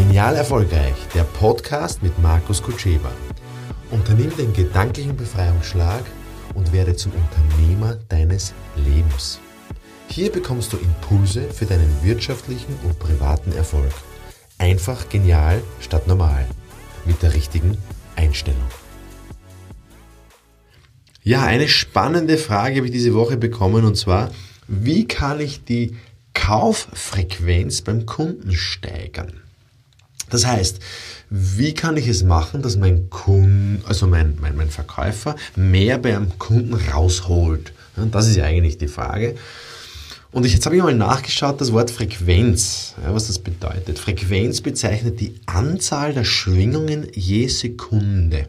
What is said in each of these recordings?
Genial Erfolgreich, der Podcast mit Markus Kutscheba. Unternimm den gedanklichen Befreiungsschlag und werde zum Unternehmer deines Lebens. Hier bekommst du Impulse für deinen wirtschaftlichen und privaten Erfolg. Einfach genial statt normal. Mit der richtigen Einstellung. Ja, eine spannende Frage habe ich diese Woche bekommen und zwar, wie kann ich die Kauffrequenz beim Kunden steigern? Das heißt, wie kann ich es machen, dass mein Kunde, also mein, mein, mein Verkäufer, mehr beim Kunden rausholt? Das ist ja eigentlich die Frage. Und jetzt habe ich mal nachgeschaut, das Wort Frequenz, ja, was das bedeutet. Frequenz bezeichnet die Anzahl der Schwingungen je Sekunde.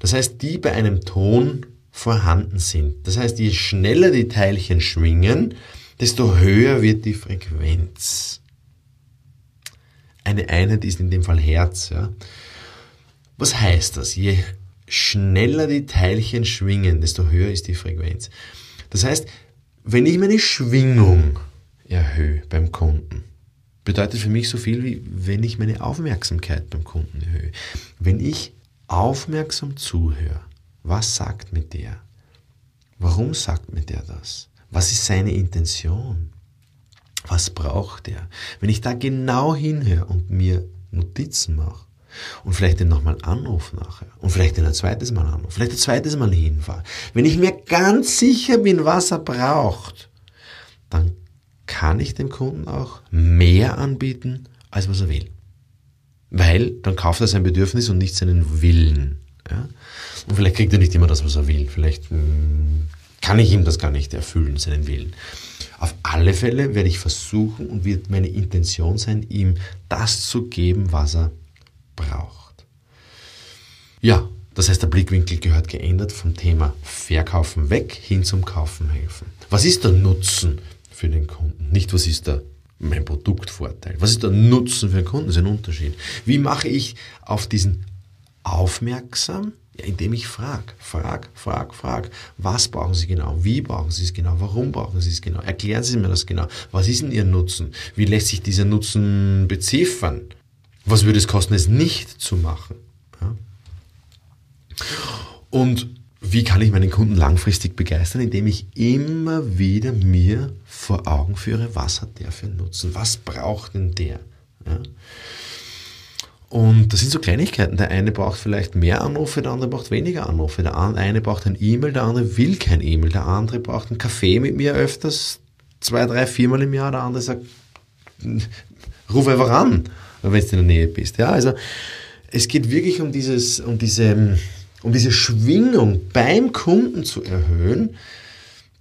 Das heißt, die bei einem Ton vorhanden sind. Das heißt, je schneller die Teilchen schwingen, desto höher wird die Frequenz. Eine Einheit ist in dem Fall Herz. Ja. Was heißt das? Je schneller die Teilchen schwingen, desto höher ist die Frequenz. Das heißt, wenn ich meine Schwingung erhöhe beim Kunden, bedeutet für mich so viel wie wenn ich meine Aufmerksamkeit beim Kunden erhöhe. Wenn ich aufmerksam zuhöre, was sagt mir der? Warum sagt mir der das? Was ist seine Intention? Was braucht er? Wenn ich da genau hinhöre und mir Notizen mache und vielleicht den nochmal anrufe nachher und vielleicht den ein zweites Mal anrufe, vielleicht ein zweites Mal hinfahre, wenn ich mir ganz sicher bin, was er braucht, dann kann ich dem Kunden auch mehr anbieten, als was er will. Weil dann kauft er sein Bedürfnis und nicht seinen Willen. Ja? Und vielleicht kriegt er nicht immer das, was er will. Vielleicht hm, kann ich ihm das gar nicht erfüllen, seinen Willen. Auf alle Fälle werde ich versuchen und wird meine Intention sein, ihm das zu geben, was er braucht. Ja, das heißt, der Blickwinkel gehört geändert vom Thema Verkaufen weg hin zum Kaufen helfen. Was ist der Nutzen für den Kunden? Nicht, was ist der mein Produktvorteil? Was ist der Nutzen für den Kunden? Das ist ein Unterschied. Wie mache ich auf diesen aufmerksam? Ja, indem ich frage, frag, frag, frag, was brauchen Sie genau, wie brauchen Sie es genau, warum brauchen Sie es genau, erklären Sie mir das genau, was ist denn Ihr Nutzen, wie lässt sich dieser Nutzen beziffern, was würde es kosten, es nicht zu machen. Ja? Und wie kann ich meinen Kunden langfristig begeistern, indem ich immer wieder mir vor Augen führe, was hat der für einen Nutzen, was braucht denn der. Ja? Und das sind so Kleinigkeiten. Der eine braucht vielleicht mehr Anrufe, der andere braucht weniger Anrufe. Der eine braucht ein E-Mail, der andere will kein E-Mail. Der andere braucht einen Kaffee mit mir öfters, zwei, drei, viermal im Jahr. Der andere sagt, ruf einfach an, wenn du in der Nähe bist. Ja, also es geht wirklich um dieses, um diese, um diese Schwingung beim Kunden zu erhöhen,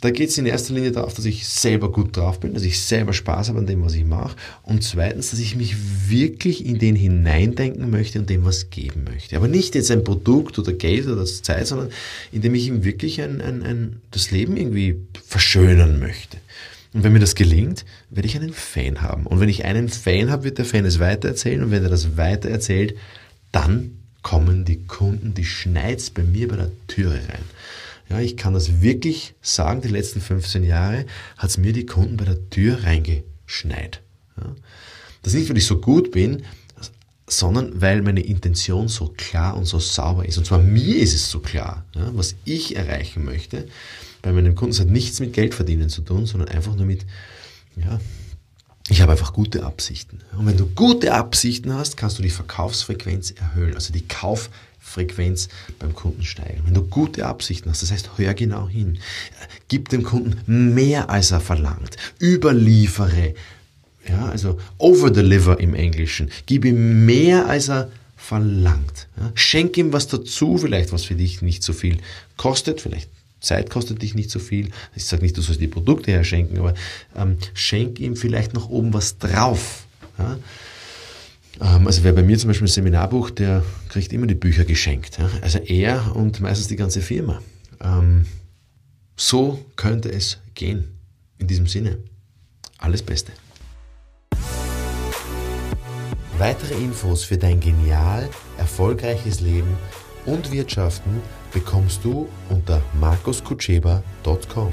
da geht es in erster Linie darauf, dass ich selber gut drauf bin, dass ich selber Spaß habe an dem, was ich mache. Und zweitens, dass ich mich wirklich in den hineindenken möchte und dem was geben möchte. Aber nicht jetzt ein Produkt oder Geld oder Zeit, sondern indem ich ihm wirklich ein, ein, ein, das Leben irgendwie verschönern möchte. Und wenn mir das gelingt, werde ich einen Fan haben. Und wenn ich einen Fan habe, wird der Fan es weitererzählen. Und wenn er das weitererzählt, dann kommen die Kunden, die schneids bei mir bei der Türe rein. Ja, ich kann das wirklich sagen, die letzten 15 Jahre hat es mir die Kunden bei der Tür reingeschneit. Ja. Das nicht, weil ich so gut bin, sondern weil meine Intention so klar und so sauber ist. Und zwar mir ist es so klar, ja, was ich erreichen möchte. Bei meinem Kunden es hat nichts mit Geld verdienen zu tun, sondern einfach nur mit, ja, ich habe einfach gute Absichten. Und wenn du gute Absichten hast, kannst du die Verkaufsfrequenz erhöhen, also die Kauf Frequenz beim Kunden steigern. Wenn du gute Absichten hast, das heißt, hör genau hin. Gib dem Kunden mehr, als er verlangt. Überliefere. Ja, also overdeliver im Englischen. Gib ihm mehr, als er verlangt. Ja, schenk ihm was dazu, vielleicht was für dich nicht so viel kostet, vielleicht Zeit kostet dich nicht so viel. Ich sage nicht, du sollst die Produkte herschenken, aber ähm, schenk ihm vielleicht noch oben was drauf. Ja? Ähm, also wer bei mir zum Beispiel ein Seminar bucht, der kriegt immer die Bücher geschenkt. Also er und meistens die ganze Firma. Ähm, so könnte es gehen. In diesem Sinne, alles Beste. Weitere Infos für dein genial erfolgreiches Leben und Wirtschaften bekommst du unter markuskutscheba.com.